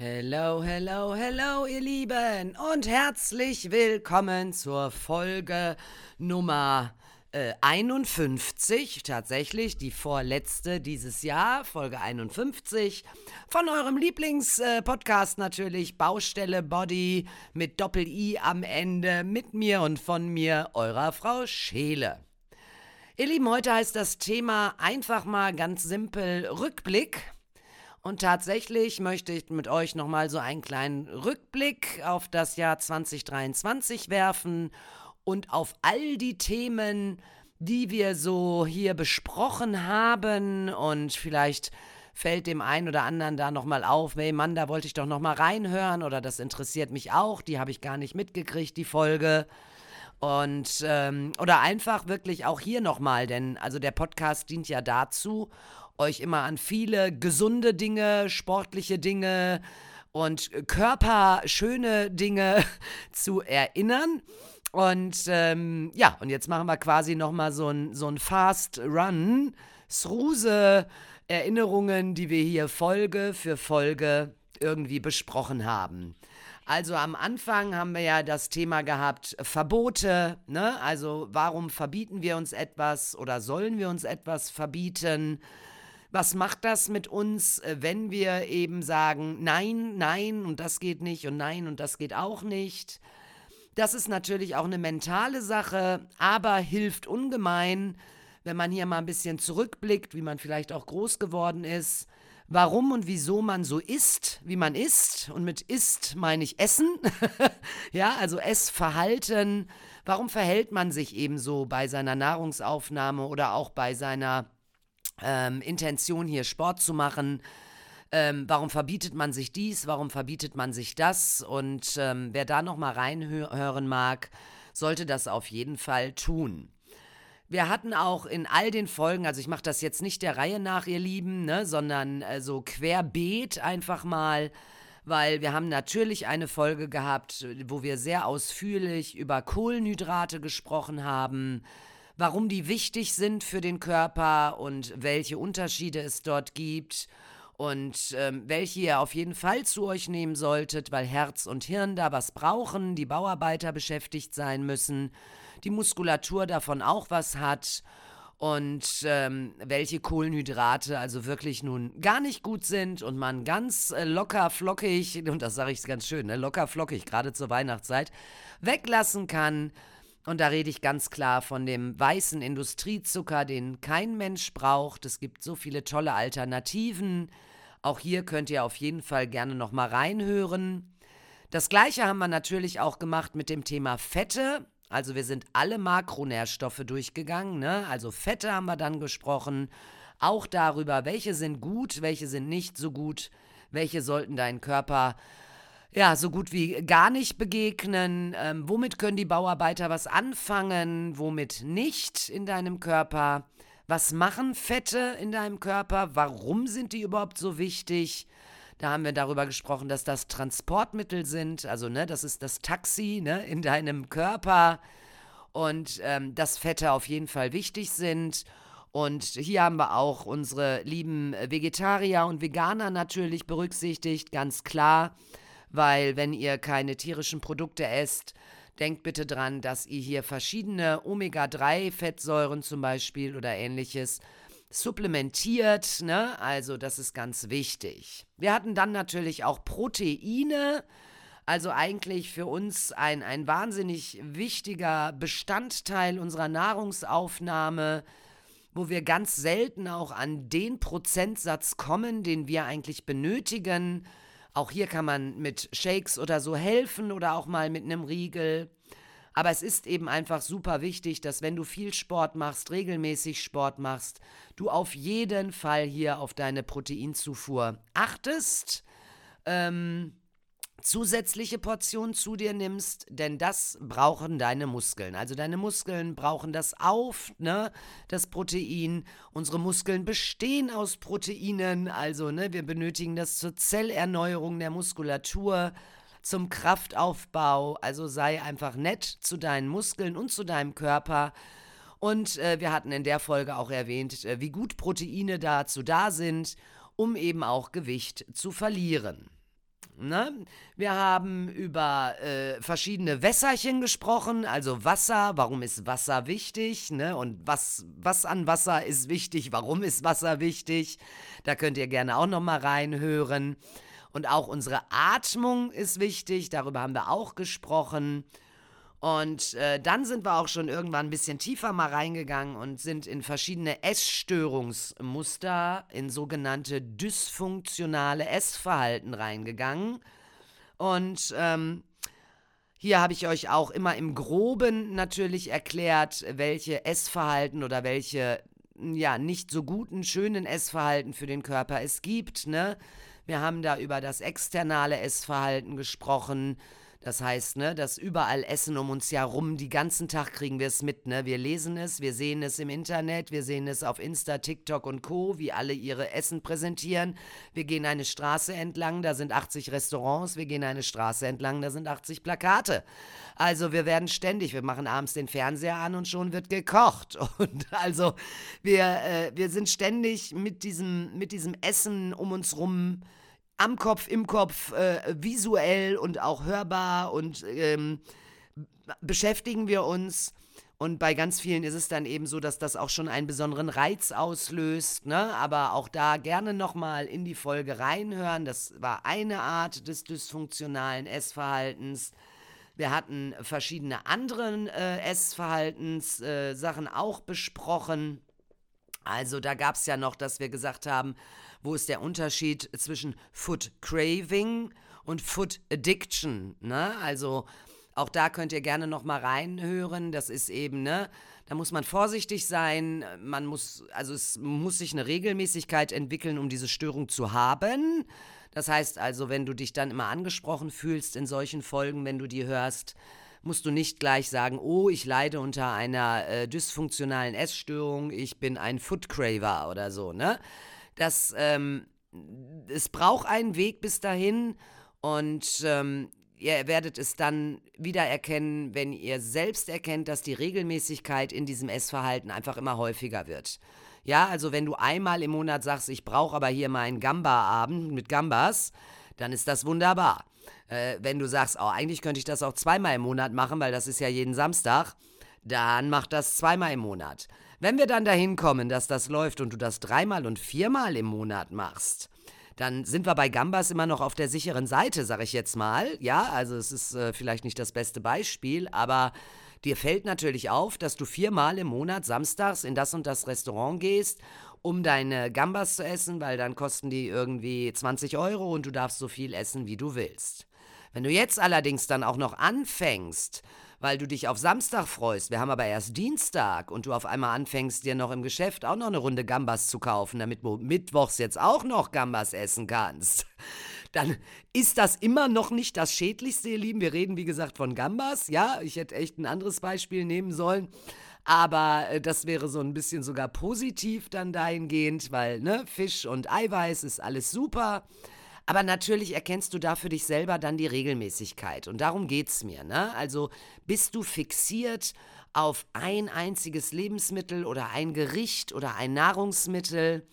Hello, hello, hello, ihr Lieben und herzlich willkommen zur Folge Nummer äh, 51, tatsächlich die vorletzte dieses Jahr, Folge 51, von eurem Lieblingspodcast äh, natürlich, Baustelle Body mit Doppel-I am Ende, mit mir und von mir, eurer Frau Scheele. Ihr Lieben, heute heißt das Thema einfach mal ganz simpel Rückblick. Und tatsächlich möchte ich mit euch nochmal so einen kleinen Rückblick auf das Jahr 2023 werfen und auf all die Themen, die wir so hier besprochen haben und vielleicht fällt dem einen oder anderen da nochmal auf, hey Mann, da wollte ich doch nochmal reinhören oder das interessiert mich auch, die habe ich gar nicht mitgekriegt, die Folge. Und ähm, oder einfach wirklich auch hier nochmal, denn also der Podcast dient ja dazu, euch immer an viele gesunde Dinge, sportliche Dinge und körperschöne Dinge zu erinnern. Und ähm, ja, und jetzt machen wir quasi nochmal so ein, so ein Fast Run, Sruse Erinnerungen, die wir hier Folge für Folge irgendwie besprochen haben. Also am Anfang haben wir ja das Thema gehabt, Verbote, ne? Also warum verbieten wir uns etwas oder sollen wir uns etwas verbieten? Was macht das mit uns, äh, wenn wir eben sagen, nein, nein und das geht nicht und nein und das geht auch nicht? Das ist natürlich auch eine mentale Sache, aber hilft ungemein, wenn man hier mal ein bisschen zurückblickt, wie man vielleicht auch groß geworden ist, warum und wieso man so isst, wie man isst. Und mit isst meine ich Essen. ja, also Essverhalten. Warum verhält man sich eben so bei seiner Nahrungsaufnahme oder auch bei seiner ähm, Intention, hier Sport zu machen. Ähm, warum verbietet man sich dies? Warum verbietet man sich das? Und ähm, wer da noch mal reinhören mag, sollte das auf jeden Fall tun. Wir hatten auch in all den Folgen, also ich mache das jetzt nicht der Reihe nach, ihr Lieben, ne, sondern äh, so querbeet einfach mal, weil wir haben natürlich eine Folge gehabt, wo wir sehr ausführlich über Kohlenhydrate gesprochen haben, warum die wichtig sind für den Körper und welche Unterschiede es dort gibt und ähm, welche ihr auf jeden Fall zu euch nehmen solltet, weil Herz und Hirn da was brauchen, die Bauarbeiter beschäftigt sein müssen, die Muskulatur davon auch was hat und ähm, welche Kohlenhydrate also wirklich nun gar nicht gut sind und man ganz äh, locker flockig, und das sage ich ganz schön, ne, locker flockig, gerade zur Weihnachtszeit, weglassen kann und da rede ich ganz klar von dem weißen Industriezucker, den kein Mensch braucht. Es gibt so viele tolle Alternativen. Auch hier könnt ihr auf jeden Fall gerne noch mal reinhören. Das gleiche haben wir natürlich auch gemacht mit dem Thema Fette. Also wir sind alle Makronährstoffe durchgegangen. Ne? Also Fette haben wir dann gesprochen. Auch darüber, welche sind gut, welche sind nicht so gut, welche sollten deinen Körper ja, so gut wie gar nicht begegnen. Ähm, womit können die Bauarbeiter was anfangen, womit nicht in deinem Körper? Was machen Fette in deinem Körper? Warum sind die überhaupt so wichtig? Da haben wir darüber gesprochen, dass das Transportmittel sind, also ne, das ist das Taxi ne, in deinem Körper und ähm, dass Fette auf jeden Fall wichtig sind. Und hier haben wir auch unsere lieben Vegetarier und Veganer natürlich berücksichtigt, ganz klar weil wenn ihr keine tierischen Produkte esst, denkt bitte dran, dass ihr hier verschiedene Omega-3-Fettsäuren zum Beispiel oder ähnliches supplementiert, ne? Also das ist ganz wichtig. Wir hatten dann natürlich auch Proteine, also eigentlich für uns ein, ein wahnsinnig wichtiger Bestandteil unserer Nahrungsaufnahme, wo wir ganz selten auch an den Prozentsatz kommen, den wir eigentlich benötigen auch hier kann man mit Shakes oder so helfen oder auch mal mit einem Riegel. Aber es ist eben einfach super wichtig, dass wenn du viel Sport machst, regelmäßig Sport machst, du auf jeden Fall hier auf deine Proteinzufuhr achtest. Ähm, zusätzliche Portion zu dir nimmst, denn das brauchen deine Muskeln. Also deine Muskeln brauchen das auf, ne, das Protein. Unsere Muskeln bestehen aus Proteinen, also ne, wir benötigen das zur Zellerneuerung der Muskulatur, zum Kraftaufbau. Also sei einfach nett zu deinen Muskeln und zu deinem Körper. Und äh, wir hatten in der Folge auch erwähnt, äh, wie gut Proteine dazu da sind, um eben auch Gewicht zu verlieren. Ne? Wir haben über äh, verschiedene Wässerchen gesprochen, also Wasser, warum ist Wasser wichtig, ne? Und was, was an Wasser ist wichtig, warum ist Wasser wichtig? Da könnt ihr gerne auch nochmal reinhören. Und auch unsere Atmung ist wichtig, darüber haben wir auch gesprochen. Und äh, dann sind wir auch schon irgendwann ein bisschen tiefer mal reingegangen und sind in verschiedene Essstörungsmuster, in sogenannte dysfunktionale Essverhalten reingegangen. Und ähm, hier habe ich euch auch immer im groben natürlich erklärt, welche Essverhalten oder welche ja nicht so guten, schönen Essverhalten für den Körper es gibt. Ne? Wir haben da über das externe Essverhalten gesprochen, das heißt, ne, dass überall Essen um uns herum, die ganzen Tag kriegen wir es mit, ne? Wir lesen es, wir sehen es im Internet, wir sehen es auf Insta, TikTok und Co., wie alle ihre Essen präsentieren. Wir gehen eine Straße entlang, da sind 80 Restaurants, wir gehen eine Straße entlang, da sind 80 Plakate. Also wir werden ständig, wir machen abends den Fernseher an und schon wird gekocht. Und also wir, äh, wir sind ständig mit diesem, mit diesem Essen um uns rum am Kopf, im Kopf, äh, visuell und auch hörbar und ähm, beschäftigen wir uns. Und bei ganz vielen ist es dann eben so, dass das auch schon einen besonderen Reiz auslöst. Ne? Aber auch da gerne nochmal in die Folge reinhören. Das war eine Art des dysfunktionalen Essverhaltens. Wir hatten verschiedene andere äh, Essverhaltenssachen äh, auch besprochen. Also da gab es ja noch, dass wir gesagt haben, wo ist der Unterschied zwischen Food Craving und Food Addiction? Ne? Also auch da könnt ihr gerne noch mal reinhören. Das ist eben, ne, da muss man vorsichtig sein. Man muss, also es muss sich eine Regelmäßigkeit entwickeln, um diese Störung zu haben. Das heißt also, wenn du dich dann immer angesprochen fühlst in solchen Folgen, wenn du die hörst, musst du nicht gleich sagen, oh, ich leide unter einer äh, dysfunktionalen Essstörung, ich bin ein Food Craver oder so, ne? Dass ähm, es braucht einen Weg bis dahin und ähm, ihr werdet es dann wieder erkennen, wenn ihr selbst erkennt, dass die Regelmäßigkeit in diesem Essverhalten einfach immer häufiger wird. Ja, also wenn du einmal im Monat sagst, ich brauche aber hier meinen Gamba-Abend mit Gambas, dann ist das wunderbar. Äh, wenn du sagst, oh, eigentlich könnte ich das auch zweimal im Monat machen, weil das ist ja jeden Samstag, dann mach das zweimal im Monat. Wenn wir dann dahin kommen, dass das läuft und du das dreimal und viermal im Monat machst, dann sind wir bei Gambas immer noch auf der sicheren Seite, sag ich jetzt mal. Ja, also es ist äh, vielleicht nicht das beste Beispiel, aber dir fällt natürlich auf, dass du viermal im Monat samstags in das und das Restaurant gehst, um deine Gambas zu essen, weil dann kosten die irgendwie 20 Euro und du darfst so viel essen, wie du willst. Wenn du jetzt allerdings dann auch noch anfängst, weil du dich auf Samstag freust. Wir haben aber erst Dienstag und du auf einmal anfängst, dir noch im Geschäft auch noch eine Runde Gambas zu kaufen, damit du mittwochs jetzt auch noch Gambas essen kannst. Dann ist das immer noch nicht das Schädlichste, ihr Lieben. Wir reden, wie gesagt, von Gambas. Ja, ich hätte echt ein anderes Beispiel nehmen sollen. Aber äh, das wäre so ein bisschen sogar positiv dann dahingehend, weil, ne, Fisch und Eiweiß ist alles super. Aber natürlich erkennst du da für dich selber dann die Regelmäßigkeit. Und darum geht es mir. Ne? Also bist du fixiert auf ein einziges Lebensmittel oder ein Gericht oder ein Nahrungsmittel?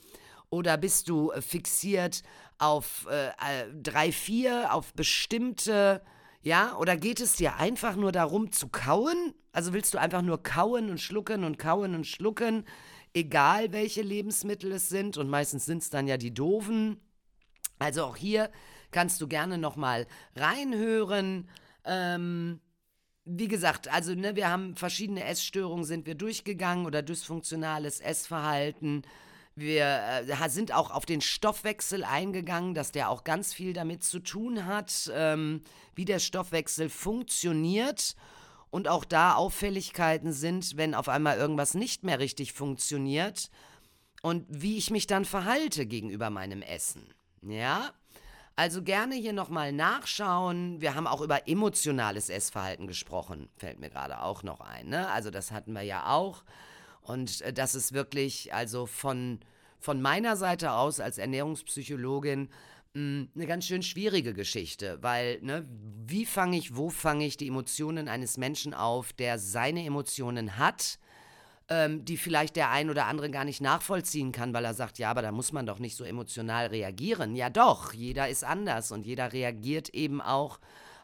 Oder bist du äh, fixiert auf äh, äh, drei, vier, auf bestimmte, ja? Oder geht es dir einfach nur darum zu kauen? Also willst du einfach nur kauen und schlucken und kauen und schlucken, egal welche Lebensmittel es sind? Und meistens sind es dann ja die doofen. Also auch hier kannst du gerne nochmal reinhören. Ähm, wie gesagt, also ne, wir haben verschiedene Essstörungen, sind wir durchgegangen oder dysfunktionales Essverhalten. Wir äh, sind auch auf den Stoffwechsel eingegangen, dass der auch ganz viel damit zu tun hat, ähm, wie der Stoffwechsel funktioniert und auch da Auffälligkeiten sind, wenn auf einmal irgendwas nicht mehr richtig funktioniert und wie ich mich dann verhalte gegenüber meinem Essen. Ja, also gerne hier nochmal nachschauen. Wir haben auch über emotionales Essverhalten gesprochen, fällt mir gerade auch noch ein. Ne? Also das hatten wir ja auch. Und äh, das ist wirklich, also von, von meiner Seite aus als Ernährungspsychologin, hm, eine ganz schön schwierige Geschichte, weil, ne, wie fange ich, wo fange ich die Emotionen eines Menschen auf, der seine Emotionen hat, ähm, die vielleicht der ein oder andere gar nicht nachvollziehen kann, weil er sagt, ja, aber da muss man doch nicht so emotional reagieren. Ja doch, jeder ist anders und jeder reagiert eben auch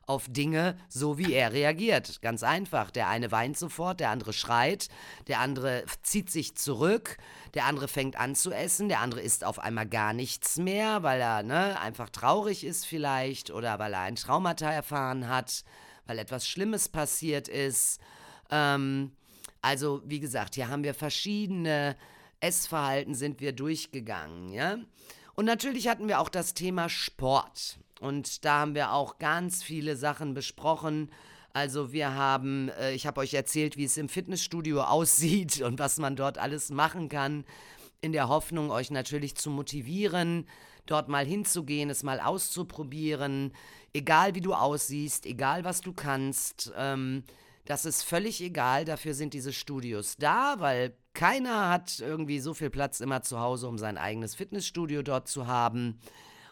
auf Dinge so, wie er reagiert. Ganz einfach. Der eine weint sofort, der andere schreit, der andere zieht sich zurück, der andere fängt an zu essen, der andere isst auf einmal gar nichts mehr, weil er ne, einfach traurig ist vielleicht oder weil er ein Traumata erfahren hat, weil etwas Schlimmes passiert ist. Ähm, also, wie gesagt, hier haben wir verschiedene Essverhalten sind wir durchgegangen, ja. Und natürlich hatten wir auch das Thema Sport. Und da haben wir auch ganz viele Sachen besprochen. Also wir haben, äh, ich habe euch erzählt, wie es im Fitnessstudio aussieht und was man dort alles machen kann, in der Hoffnung, euch natürlich zu motivieren, dort mal hinzugehen, es mal auszuprobieren, egal wie du aussiehst, egal was du kannst. Ähm, das ist völlig egal, dafür sind diese Studios da, weil keiner hat irgendwie so viel Platz immer zu Hause, um sein eigenes Fitnessstudio dort zu haben.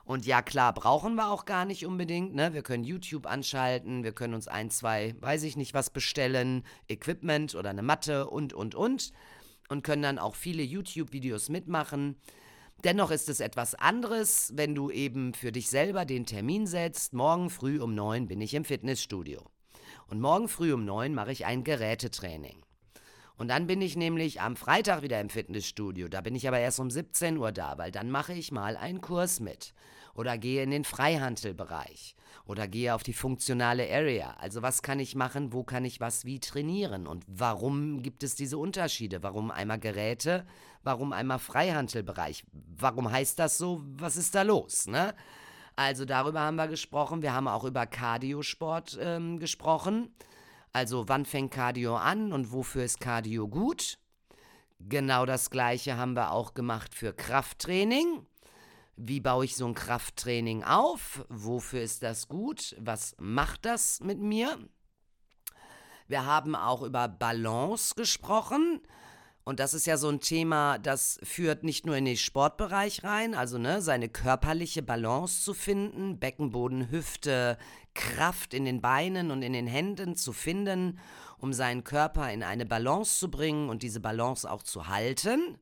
Und ja, klar, brauchen wir auch gar nicht unbedingt. Ne? Wir können YouTube anschalten, wir können uns ein, zwei, weiß ich nicht, was bestellen, Equipment oder eine Matte und, und, und. Und können dann auch viele YouTube-Videos mitmachen. Dennoch ist es etwas anderes, wenn du eben für dich selber den Termin setzt. Morgen früh um neun bin ich im Fitnessstudio. Und morgen früh um neun mache ich ein Gerätetraining. Und dann bin ich nämlich am Freitag wieder im Fitnessstudio. Da bin ich aber erst um 17 Uhr da, weil dann mache ich mal einen Kurs mit oder gehe in den Freihandelbereich oder gehe auf die funktionale Area. Also was kann ich machen, wo kann ich was wie trainieren und warum gibt es diese Unterschiede? Warum einmal Geräte, warum einmal Freihandelbereich? Warum heißt das so? Was ist da los? Ne? Also darüber haben wir gesprochen. Wir haben auch über Cardiosport ähm, gesprochen. Also wann fängt Cardio an und wofür ist Cardio gut? Genau das gleiche haben wir auch gemacht für Krafttraining. Wie baue ich so ein Krafttraining auf? Wofür ist das gut? Was macht das mit mir? Wir haben auch über Balance gesprochen. Und das ist ja so ein Thema, das führt nicht nur in den Sportbereich rein, also ne, seine körperliche Balance zu finden, Beckenboden, Hüfte, Kraft in den Beinen und in den Händen zu finden, um seinen Körper in eine Balance zu bringen und diese Balance auch zu halten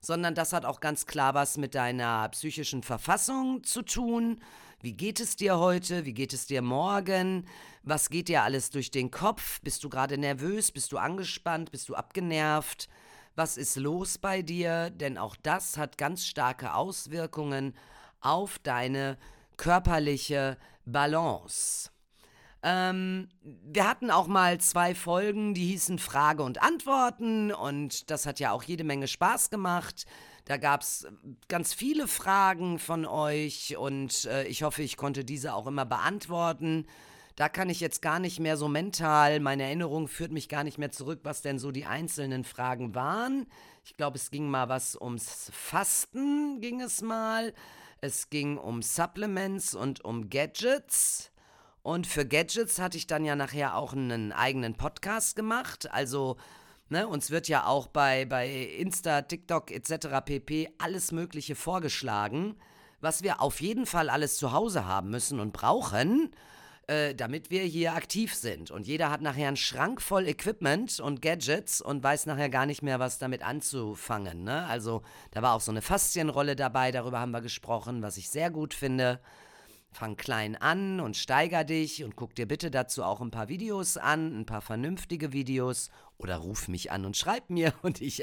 sondern das hat auch ganz klar was mit deiner psychischen Verfassung zu tun. Wie geht es dir heute? Wie geht es dir morgen? Was geht dir alles durch den Kopf? Bist du gerade nervös? Bist du angespannt? Bist du abgenervt? Was ist los bei dir? Denn auch das hat ganz starke Auswirkungen auf deine körperliche Balance. Ähm, wir hatten auch mal zwei Folgen, die hießen Frage und Antworten und das hat ja auch jede Menge Spaß gemacht. Da gab es ganz viele Fragen von euch und äh, ich hoffe, ich konnte diese auch immer beantworten. Da kann ich jetzt gar nicht mehr so mental, meine Erinnerung führt mich gar nicht mehr zurück, was denn so die einzelnen Fragen waren. Ich glaube, es ging mal was ums Fasten, ging es mal. Es ging um Supplements und um Gadgets. Und für Gadgets hatte ich dann ja nachher auch einen eigenen Podcast gemacht. Also, ne, uns wird ja auch bei, bei Insta, TikTok etc. pp. alles Mögliche vorgeschlagen, was wir auf jeden Fall alles zu Hause haben müssen und brauchen, äh, damit wir hier aktiv sind. Und jeder hat nachher einen Schrank voll Equipment und Gadgets und weiß nachher gar nicht mehr, was damit anzufangen. Ne? Also, da war auch so eine Faszienrolle dabei, darüber haben wir gesprochen, was ich sehr gut finde. Fang klein an und steiger dich und guck dir bitte dazu auch ein paar Videos an, ein paar vernünftige Videos oder ruf mich an und schreib mir und ich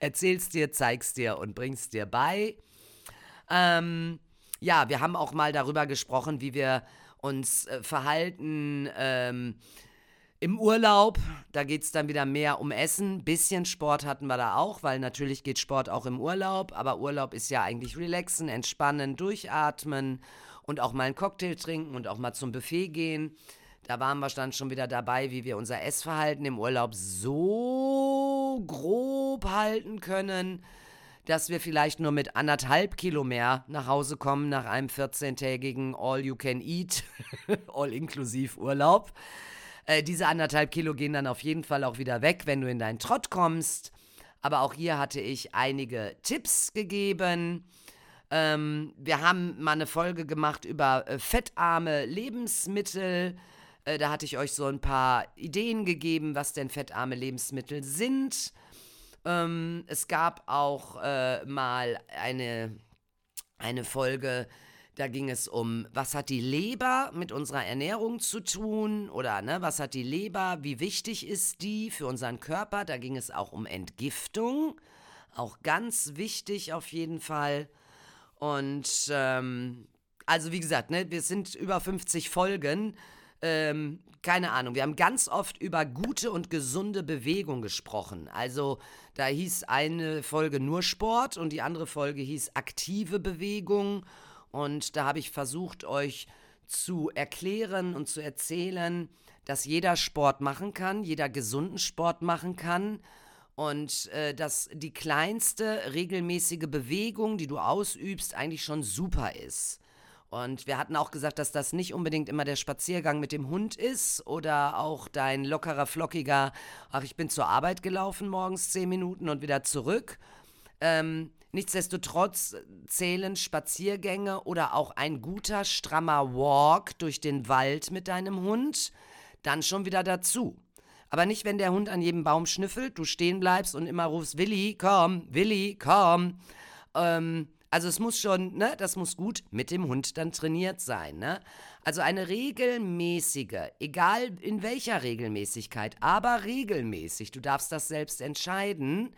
erzähl's dir, zeig's dir und bring's dir bei. Ähm, ja, wir haben auch mal darüber gesprochen, wie wir uns äh, verhalten ähm, im Urlaub. Da geht es dann wieder mehr um Essen. Bisschen Sport hatten wir da auch, weil natürlich geht Sport auch im Urlaub. Aber Urlaub ist ja eigentlich relaxen, entspannen, durchatmen und auch mal einen Cocktail trinken und auch mal zum Buffet gehen. Da waren wir dann schon wieder dabei, wie wir unser Essverhalten im Urlaub so grob halten können, dass wir vielleicht nur mit anderthalb Kilo mehr nach Hause kommen nach einem 14-tägigen All-You-Can-Eat, all-inklusiv Urlaub. Äh, diese anderthalb Kilo gehen dann auf jeden Fall auch wieder weg, wenn du in deinen Trott kommst. Aber auch hier hatte ich einige Tipps gegeben. Ähm, wir haben mal eine Folge gemacht über äh, fettarme Lebensmittel. Äh, da hatte ich euch so ein paar Ideen gegeben, was denn fettarme Lebensmittel sind. Ähm, es gab auch äh, mal eine, eine Folge, da ging es um, was hat die Leber mit unserer Ernährung zu tun oder ne, was hat die Leber, wie wichtig ist die für unseren Körper. Da ging es auch um Entgiftung, auch ganz wichtig auf jeden Fall. Und ähm, also wie gesagt, ne, wir sind über 50 Folgen. Ähm, keine Ahnung, wir haben ganz oft über gute und gesunde Bewegung gesprochen. Also da hieß eine Folge nur Sport und die andere Folge hieß aktive Bewegung. Und da habe ich versucht, euch zu erklären und zu erzählen, dass jeder Sport machen kann, jeder gesunden Sport machen kann und äh, dass die kleinste regelmäßige Bewegung, die du ausübst, eigentlich schon super ist. Und wir hatten auch gesagt, dass das nicht unbedingt immer der Spaziergang mit dem Hund ist oder auch dein lockerer, flockiger, ach, ich bin zur Arbeit gelaufen morgens zehn Minuten und wieder zurück. Ähm, nichtsdestotrotz zählen Spaziergänge oder auch ein guter, strammer Walk durch den Wald mit deinem Hund dann schon wieder dazu. Aber nicht, wenn der Hund an jedem Baum schnüffelt, du stehen bleibst und immer rufst, Willi, komm, Willi, komm. Ähm, also es muss schon, ne, das muss gut mit dem Hund dann trainiert sein, ne? Also eine regelmäßige, egal in welcher Regelmäßigkeit, aber regelmäßig, du darfst das selbst entscheiden,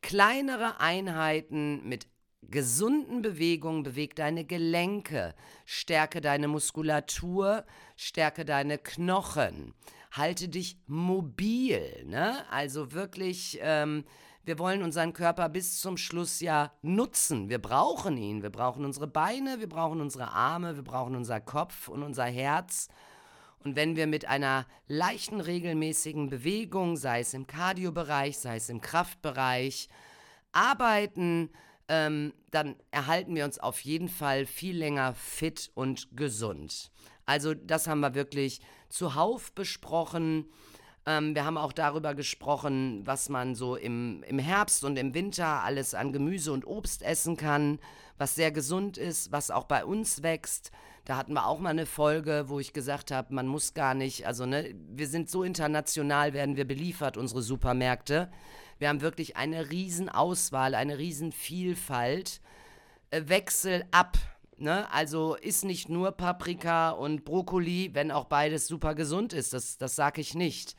kleinere Einheiten mit gesunden Bewegungen, beweg deine Gelenke, stärke deine Muskulatur, stärke deine Knochen, halte dich mobil, ne? Also wirklich ähm, wir wollen unseren Körper bis zum Schluss ja nutzen. Wir brauchen ihn. Wir brauchen unsere Beine, wir brauchen unsere Arme, wir brauchen unser Kopf und unser Herz. Und wenn wir mit einer leichten, regelmäßigen Bewegung, sei es im Kardiobereich, sei es im Kraftbereich, arbeiten, ähm, dann erhalten wir uns auf jeden Fall viel länger fit und gesund. Also das haben wir wirklich zuhauf besprochen. Ähm, wir haben auch darüber gesprochen, was man so im, im Herbst und im Winter alles an Gemüse und Obst essen kann, was sehr gesund ist, was auch bei uns wächst. Da hatten wir auch mal eine Folge, wo ich gesagt habe, man muss gar nicht, also ne, wir sind so international, werden wir beliefert, unsere Supermärkte. Wir haben wirklich eine Riesenauswahl, eine Riesenvielfalt. Äh, Wechsel ab. Ne? Also ist nicht nur Paprika und Brokkoli, wenn auch beides super gesund ist. Das, das sage ich nicht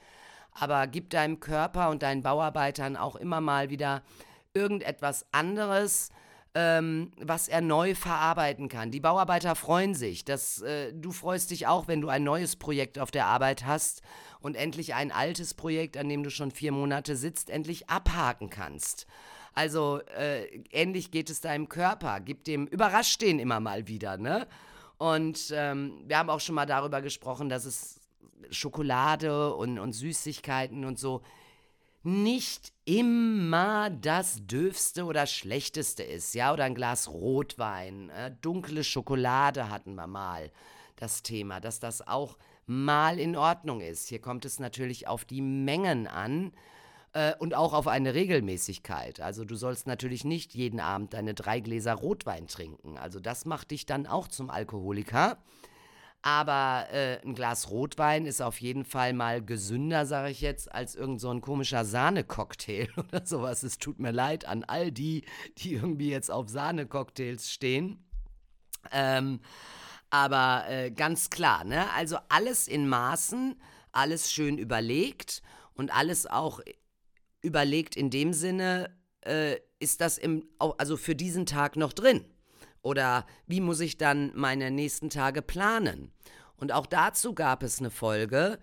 aber gib deinem Körper und deinen Bauarbeitern auch immer mal wieder irgendetwas anderes, ähm, was er neu verarbeiten kann. Die Bauarbeiter freuen sich. Dass, äh, du freust dich auch, wenn du ein neues Projekt auf der Arbeit hast und endlich ein altes Projekt, an dem du schon vier Monate sitzt, endlich abhaken kannst. Also äh, ähnlich geht es deinem Körper. Gib dem, überrasch den immer mal wieder, ne? Und ähm, wir haben auch schon mal darüber gesprochen, dass es Schokolade und, und Süßigkeiten und so nicht immer das dürfste oder schlechteste ist, ja, oder ein Glas Rotwein, äh, dunkle Schokolade hatten wir mal das Thema, dass das auch mal in Ordnung ist. Hier kommt es natürlich auf die Mengen an äh, und auch auf eine Regelmäßigkeit. Also du sollst natürlich nicht jeden Abend deine drei Gläser Rotwein trinken. Also das macht dich dann auch zum Alkoholiker. Aber äh, ein Glas Rotwein ist auf jeden Fall mal gesünder, sage ich jetzt, als irgend so komischer Sahnecocktail oder sowas. Es tut mir leid an all die, die irgendwie jetzt auf Sahnecocktails stehen. Ähm, aber äh, ganz klar, ne? Also alles in Maßen, alles schön überlegt und alles auch überlegt in dem Sinne, äh, ist das im, also für diesen Tag noch drin. Oder wie muss ich dann meine nächsten Tage planen? Und auch dazu gab es eine Folge,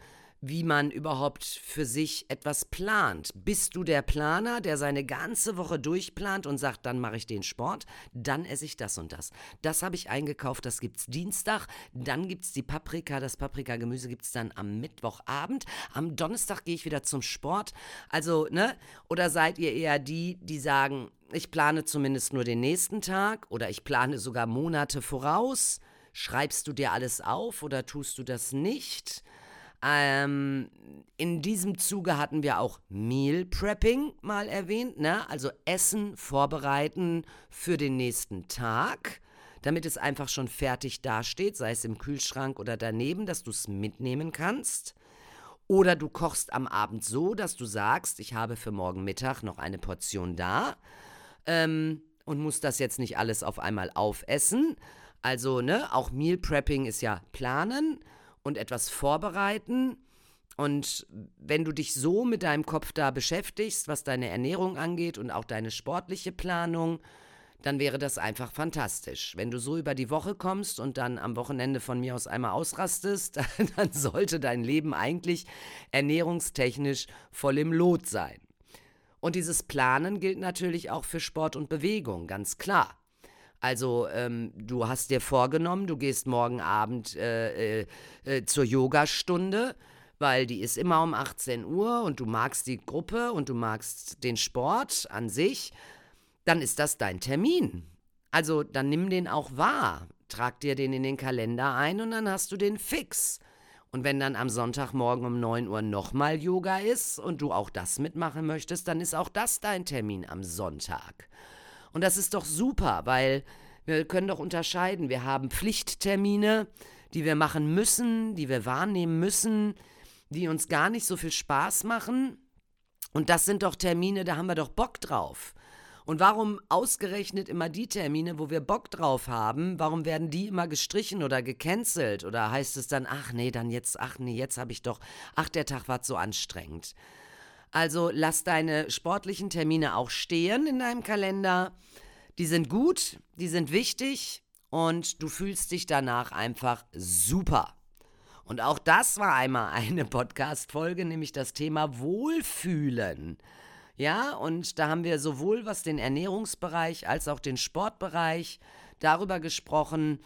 wie man überhaupt für sich etwas plant. Bist du der Planer, der seine ganze Woche durchplant und sagt, dann mache ich den Sport, dann esse ich das und das. Das habe ich eingekauft, das gibt es Dienstag, dann gibt es die Paprika, das Paprikagemüse gibt es dann am Mittwochabend. Am Donnerstag gehe ich wieder zum Sport. Also, ne? Oder seid ihr eher die, die sagen, ich plane zumindest nur den nächsten Tag oder ich plane sogar Monate voraus. Schreibst du dir alles auf oder tust du das nicht? Ähm, in diesem Zuge hatten wir auch Meal Prepping mal erwähnt, ne? also Essen vorbereiten für den nächsten Tag, damit es einfach schon fertig dasteht, sei es im Kühlschrank oder daneben, dass du es mitnehmen kannst. Oder du kochst am Abend so, dass du sagst, ich habe für morgen Mittag noch eine Portion da ähm, und muss das jetzt nicht alles auf einmal aufessen. Also, ne, auch Meal Prepping ist ja planen und etwas vorbereiten. Und wenn du dich so mit deinem Kopf da beschäftigst, was deine Ernährung angeht und auch deine sportliche Planung, dann wäre das einfach fantastisch. Wenn du so über die Woche kommst und dann am Wochenende von mir aus einmal ausrastest, dann sollte dein Leben eigentlich ernährungstechnisch voll im Lot sein. Und dieses Planen gilt natürlich auch für Sport und Bewegung, ganz klar. Also ähm, du hast dir vorgenommen, du gehst morgen Abend äh, äh, äh, zur Yogastunde, weil die ist immer um 18 Uhr und du magst die Gruppe und du magst den Sport an sich dann ist das dein Termin. Also dann nimm den auch wahr, trag dir den in den Kalender ein und dann hast du den fix. Und wenn dann am Sonntagmorgen um 9 Uhr nochmal Yoga ist und du auch das mitmachen möchtest, dann ist auch das dein Termin am Sonntag. Und das ist doch super, weil wir können doch unterscheiden. Wir haben Pflichttermine, die wir machen müssen, die wir wahrnehmen müssen, die uns gar nicht so viel Spaß machen. Und das sind doch Termine, da haben wir doch Bock drauf. Und warum ausgerechnet immer die Termine, wo wir Bock drauf haben, warum werden die immer gestrichen oder gecancelt? Oder heißt es dann, ach nee, dann jetzt, ach nee, jetzt habe ich doch, ach, der Tag war so anstrengend. Also lass deine sportlichen Termine auch stehen in deinem Kalender. Die sind gut, die sind wichtig und du fühlst dich danach einfach super. Und auch das war einmal eine Podcast-Folge, nämlich das Thema Wohlfühlen. Ja, und da haben wir sowohl was den Ernährungsbereich als auch den Sportbereich darüber gesprochen,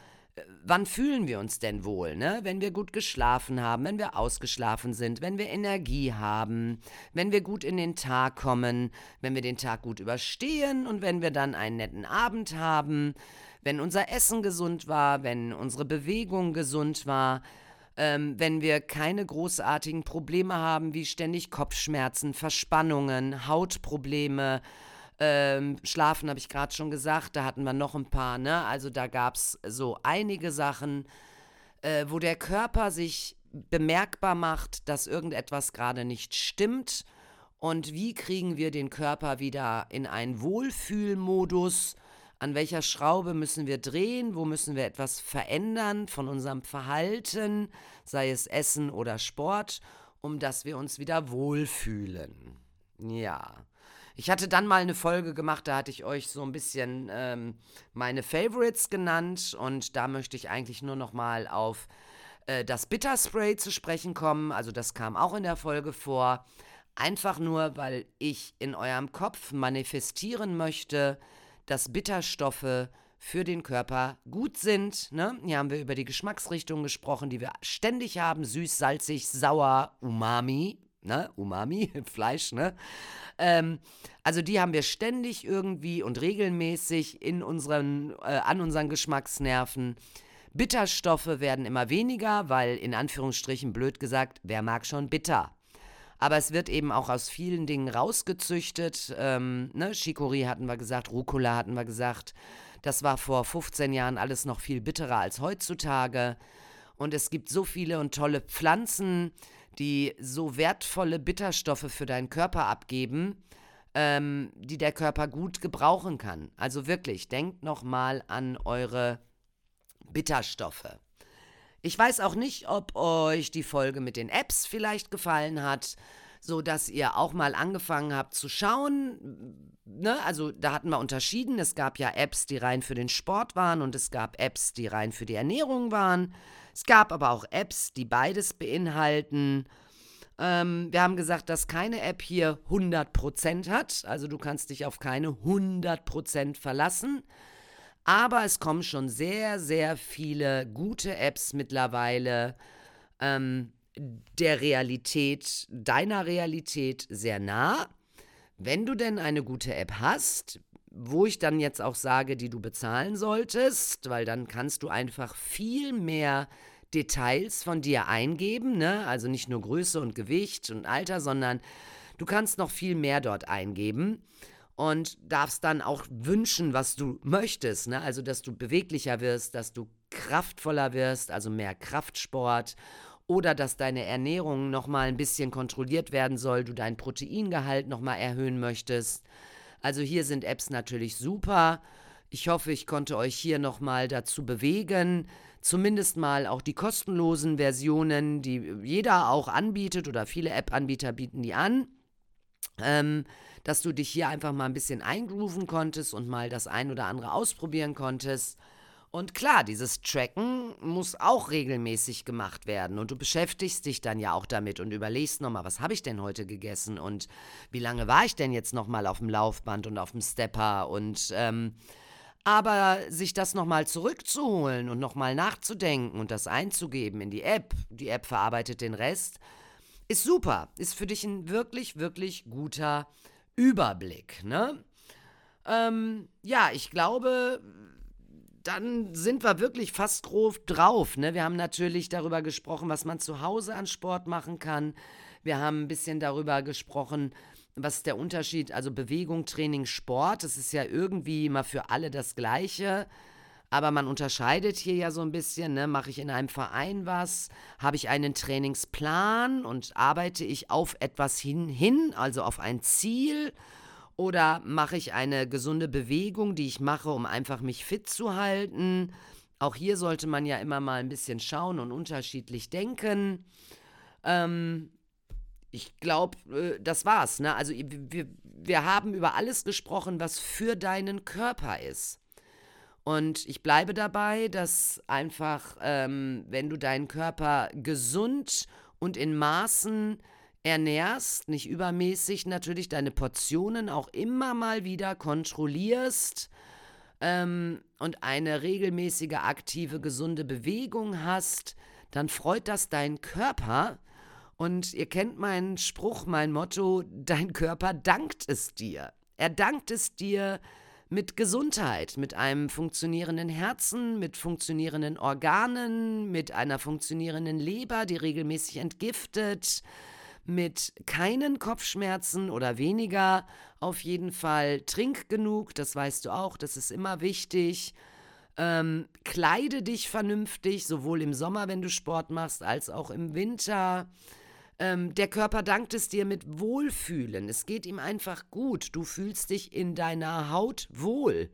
wann fühlen wir uns denn wohl, ne? Wenn wir gut geschlafen haben, wenn wir ausgeschlafen sind, wenn wir Energie haben, wenn wir gut in den Tag kommen, wenn wir den Tag gut überstehen und wenn wir dann einen netten Abend haben, wenn unser Essen gesund war, wenn unsere Bewegung gesund war, ähm, wenn wir keine großartigen Probleme haben, wie ständig Kopfschmerzen, Verspannungen, Hautprobleme, ähm, Schlafen habe ich gerade schon gesagt, da hatten wir noch ein paar, ne? Also da gab es so einige Sachen, äh, wo der Körper sich bemerkbar macht, dass irgendetwas gerade nicht stimmt. Und wie kriegen wir den Körper wieder in einen Wohlfühlmodus? an welcher Schraube müssen wir drehen, wo müssen wir etwas verändern von unserem Verhalten, sei es Essen oder Sport, um dass wir uns wieder wohlfühlen. Ja. Ich hatte dann mal eine Folge gemacht, da hatte ich euch so ein bisschen ähm, meine Favorites genannt und da möchte ich eigentlich nur noch mal auf äh, das Bitterspray zu sprechen kommen. Also das kam auch in der Folge vor. Einfach nur, weil ich in eurem Kopf manifestieren möchte, dass Bitterstoffe für den Körper gut sind. Ne? Hier haben wir über die Geschmacksrichtungen gesprochen, die wir ständig haben: süß, salzig, sauer, Umami. Ne? Umami, Fleisch, ne? Ähm, also die haben wir ständig irgendwie und regelmäßig in unseren, äh, an unseren Geschmacksnerven. Bitterstoffe werden immer weniger, weil in Anführungsstrichen blöd gesagt, wer mag schon bitter? Aber es wird eben auch aus vielen Dingen rausgezüchtet. Ähm, ne? Chicorée hatten wir gesagt, Rucola hatten wir gesagt. Das war vor 15 Jahren alles noch viel bitterer als heutzutage. Und es gibt so viele und tolle Pflanzen, die so wertvolle Bitterstoffe für deinen Körper abgeben, ähm, die der Körper gut gebrauchen kann. Also wirklich, denkt nochmal an eure Bitterstoffe. Ich weiß auch nicht, ob euch die Folge mit den Apps vielleicht gefallen hat, so dass ihr auch mal angefangen habt zu schauen. Ne? Also da hatten wir unterschieden. Es gab ja Apps, die rein für den Sport waren und es gab Apps, die rein für die Ernährung waren. Es gab aber auch Apps, die beides beinhalten. Ähm, wir haben gesagt, dass keine App hier 100% hat. Also du kannst dich auf keine 100% verlassen. Aber es kommen schon sehr, sehr viele gute Apps mittlerweile ähm, der Realität, deiner Realität sehr nah. Wenn du denn eine gute App hast, wo ich dann jetzt auch sage, die du bezahlen solltest, weil dann kannst du einfach viel mehr Details von dir eingeben, ne? Also nicht nur Größe und Gewicht und Alter, sondern du kannst noch viel mehr dort eingeben und darfst dann auch wünschen, was du möchtest. Ne? Also, dass du beweglicher wirst, dass du kraftvoller wirst, also mehr Kraftsport oder dass deine Ernährung nochmal ein bisschen kontrolliert werden soll, du dein Proteingehalt nochmal erhöhen möchtest. Also hier sind Apps natürlich super. Ich hoffe, ich konnte euch hier nochmal dazu bewegen, zumindest mal auch die kostenlosen Versionen, die jeder auch anbietet oder viele App-Anbieter bieten die an, ähm, dass du dich hier einfach mal ein bisschen eingrooven konntest und mal das ein oder andere ausprobieren konntest. Und klar, dieses Tracken muss auch regelmäßig gemacht werden. Und du beschäftigst dich dann ja auch damit und überlegst nochmal, was habe ich denn heute gegessen und wie lange war ich denn jetzt nochmal auf dem Laufband und auf dem Stepper und ähm, aber sich das nochmal zurückzuholen und nochmal nachzudenken und das einzugeben in die App, die App verarbeitet den Rest, ist super. Ist für dich ein wirklich, wirklich guter Überblick. Ne? Ähm, ja, ich glaube, dann sind wir wirklich fast grob drauf. Ne? Wir haben natürlich darüber gesprochen, was man zu Hause an Sport machen kann. Wir haben ein bisschen darüber gesprochen, was ist der Unterschied, also Bewegung, Training, Sport. Das ist ja irgendwie immer für alle das Gleiche. Aber man unterscheidet hier ja so ein bisschen, ne? mache ich in einem Verein was, habe ich einen Trainingsplan und arbeite ich auf etwas hin, hin also auf ein Ziel oder mache ich eine gesunde Bewegung, die ich mache, um einfach mich fit zu halten? Auch hier sollte man ja immer mal ein bisschen schauen und unterschiedlich denken. Ähm, ich glaube, äh, das war's. Ne? Also wir, wir haben über alles gesprochen, was für deinen Körper ist. Und ich bleibe dabei, dass einfach, ähm, wenn du deinen Körper gesund und in Maßen ernährst, nicht übermäßig natürlich deine Portionen auch immer mal wieder kontrollierst ähm, und eine regelmäßige, aktive, gesunde Bewegung hast, dann freut das deinen Körper. Und ihr kennt meinen Spruch, mein Motto, dein Körper dankt es dir. Er dankt es dir mit Gesundheit, mit einem funktionierenden Herzen, mit funktionierenden Organen, mit einer funktionierenden Leber, die regelmäßig entgiftet, mit keinen Kopfschmerzen oder weniger. Auf jeden Fall trink genug, das weißt du auch, das ist immer wichtig. Ähm, kleide dich vernünftig, sowohl im Sommer, wenn du Sport machst, als auch im Winter. Ähm, der Körper dankt es dir mit Wohlfühlen. Es geht ihm einfach gut. Du fühlst dich in deiner Haut wohl.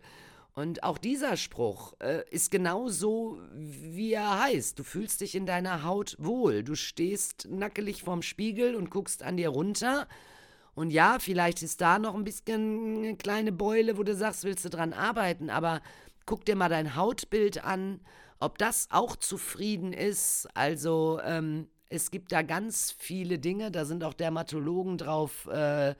Und auch dieser Spruch äh, ist genau so, wie er heißt. Du fühlst dich in deiner Haut wohl. Du stehst nackelig vorm Spiegel und guckst an dir runter. Und ja, vielleicht ist da noch ein bisschen eine kleine Beule, wo du sagst, willst du dran arbeiten. Aber guck dir mal dein Hautbild an, ob das auch zufrieden ist. Also ähm, es gibt da ganz viele Dinge, da sind auch Dermatologen drauf. Äh,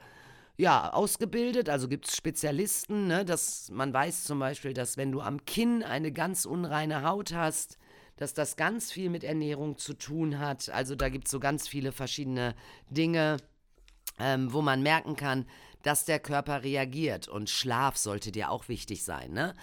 ja, ausgebildet, also gibt es Spezialisten, ne, dass man weiß zum Beispiel, dass wenn du am Kinn eine ganz unreine Haut hast, dass das ganz viel mit Ernährung zu tun hat. Also da gibt es so ganz viele verschiedene Dinge, ähm, wo man merken kann, dass der Körper reagiert. Und Schlaf sollte dir auch wichtig sein, ne?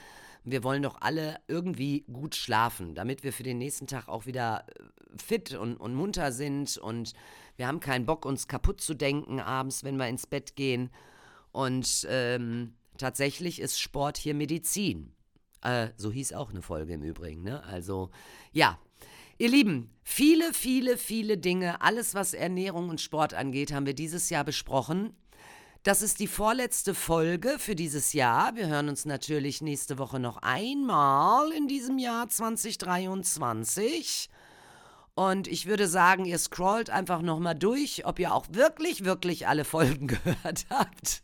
Wir wollen doch alle irgendwie gut schlafen, damit wir für den nächsten Tag auch wieder äh, fit und, und munter sind und wir haben keinen Bock, uns kaputt zu denken abends, wenn wir ins Bett gehen. Und ähm, tatsächlich ist Sport hier Medizin. Äh, so hieß auch eine Folge im Übrigen. Ne? Also ja, Ihr Lieben, viele, viele, viele Dinge, alles was Ernährung und Sport angeht, haben wir dieses Jahr besprochen. Das ist die vorletzte Folge für dieses Jahr. Wir hören uns natürlich nächste Woche noch einmal in diesem Jahr 2023. Und ich würde sagen, ihr scrollt einfach nochmal durch, ob ihr auch wirklich, wirklich alle Folgen gehört habt.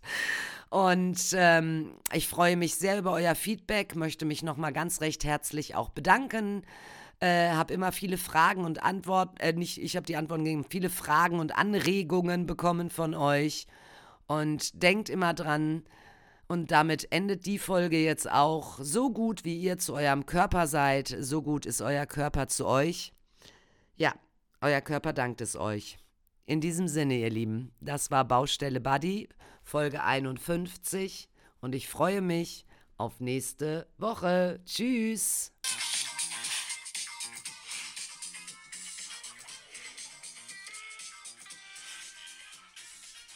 Und ähm, ich freue mich sehr über euer Feedback, möchte mich nochmal ganz recht herzlich auch bedanken. Äh, habe immer viele Fragen und Antworten, äh, nicht, ich habe die Antworten gegeben, viele Fragen und Anregungen bekommen von euch. Und denkt immer dran, und damit endet die Folge jetzt auch. So gut wie ihr zu eurem Körper seid, so gut ist euer Körper zu euch. Ja, euer Körper dankt es euch. In diesem Sinne, ihr Lieben, das war Baustelle Buddy, Folge 51 und ich freue mich auf nächste Woche. Tschüss!